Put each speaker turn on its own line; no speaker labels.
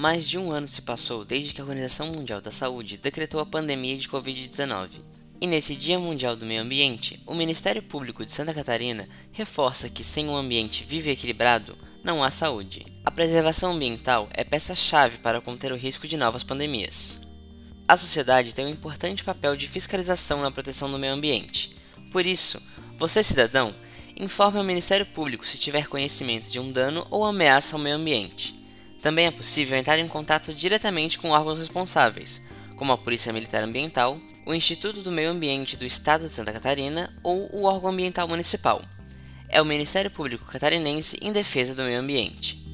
mais de um ano se passou desde que a Organização Mundial da Saúde decretou a pandemia de Covid-19. E nesse Dia Mundial do Meio Ambiente, o Ministério Público de Santa Catarina reforça que sem um ambiente vivo e equilibrado, não há saúde. A preservação ambiental é peça-chave para conter o risco de novas pandemias. A sociedade tem um importante papel de fiscalização na proteção do meio ambiente. Por isso, você, cidadão, informe ao Ministério Público se tiver conhecimento de um dano ou ameaça ao meio ambiente. Também é possível entrar em contato diretamente com órgãos responsáveis, como a Polícia Militar Ambiental, o Instituto do Meio Ambiente do Estado de Santa Catarina ou o órgão ambiental municipal. É o Ministério Público Catarinense em Defesa do Meio Ambiente.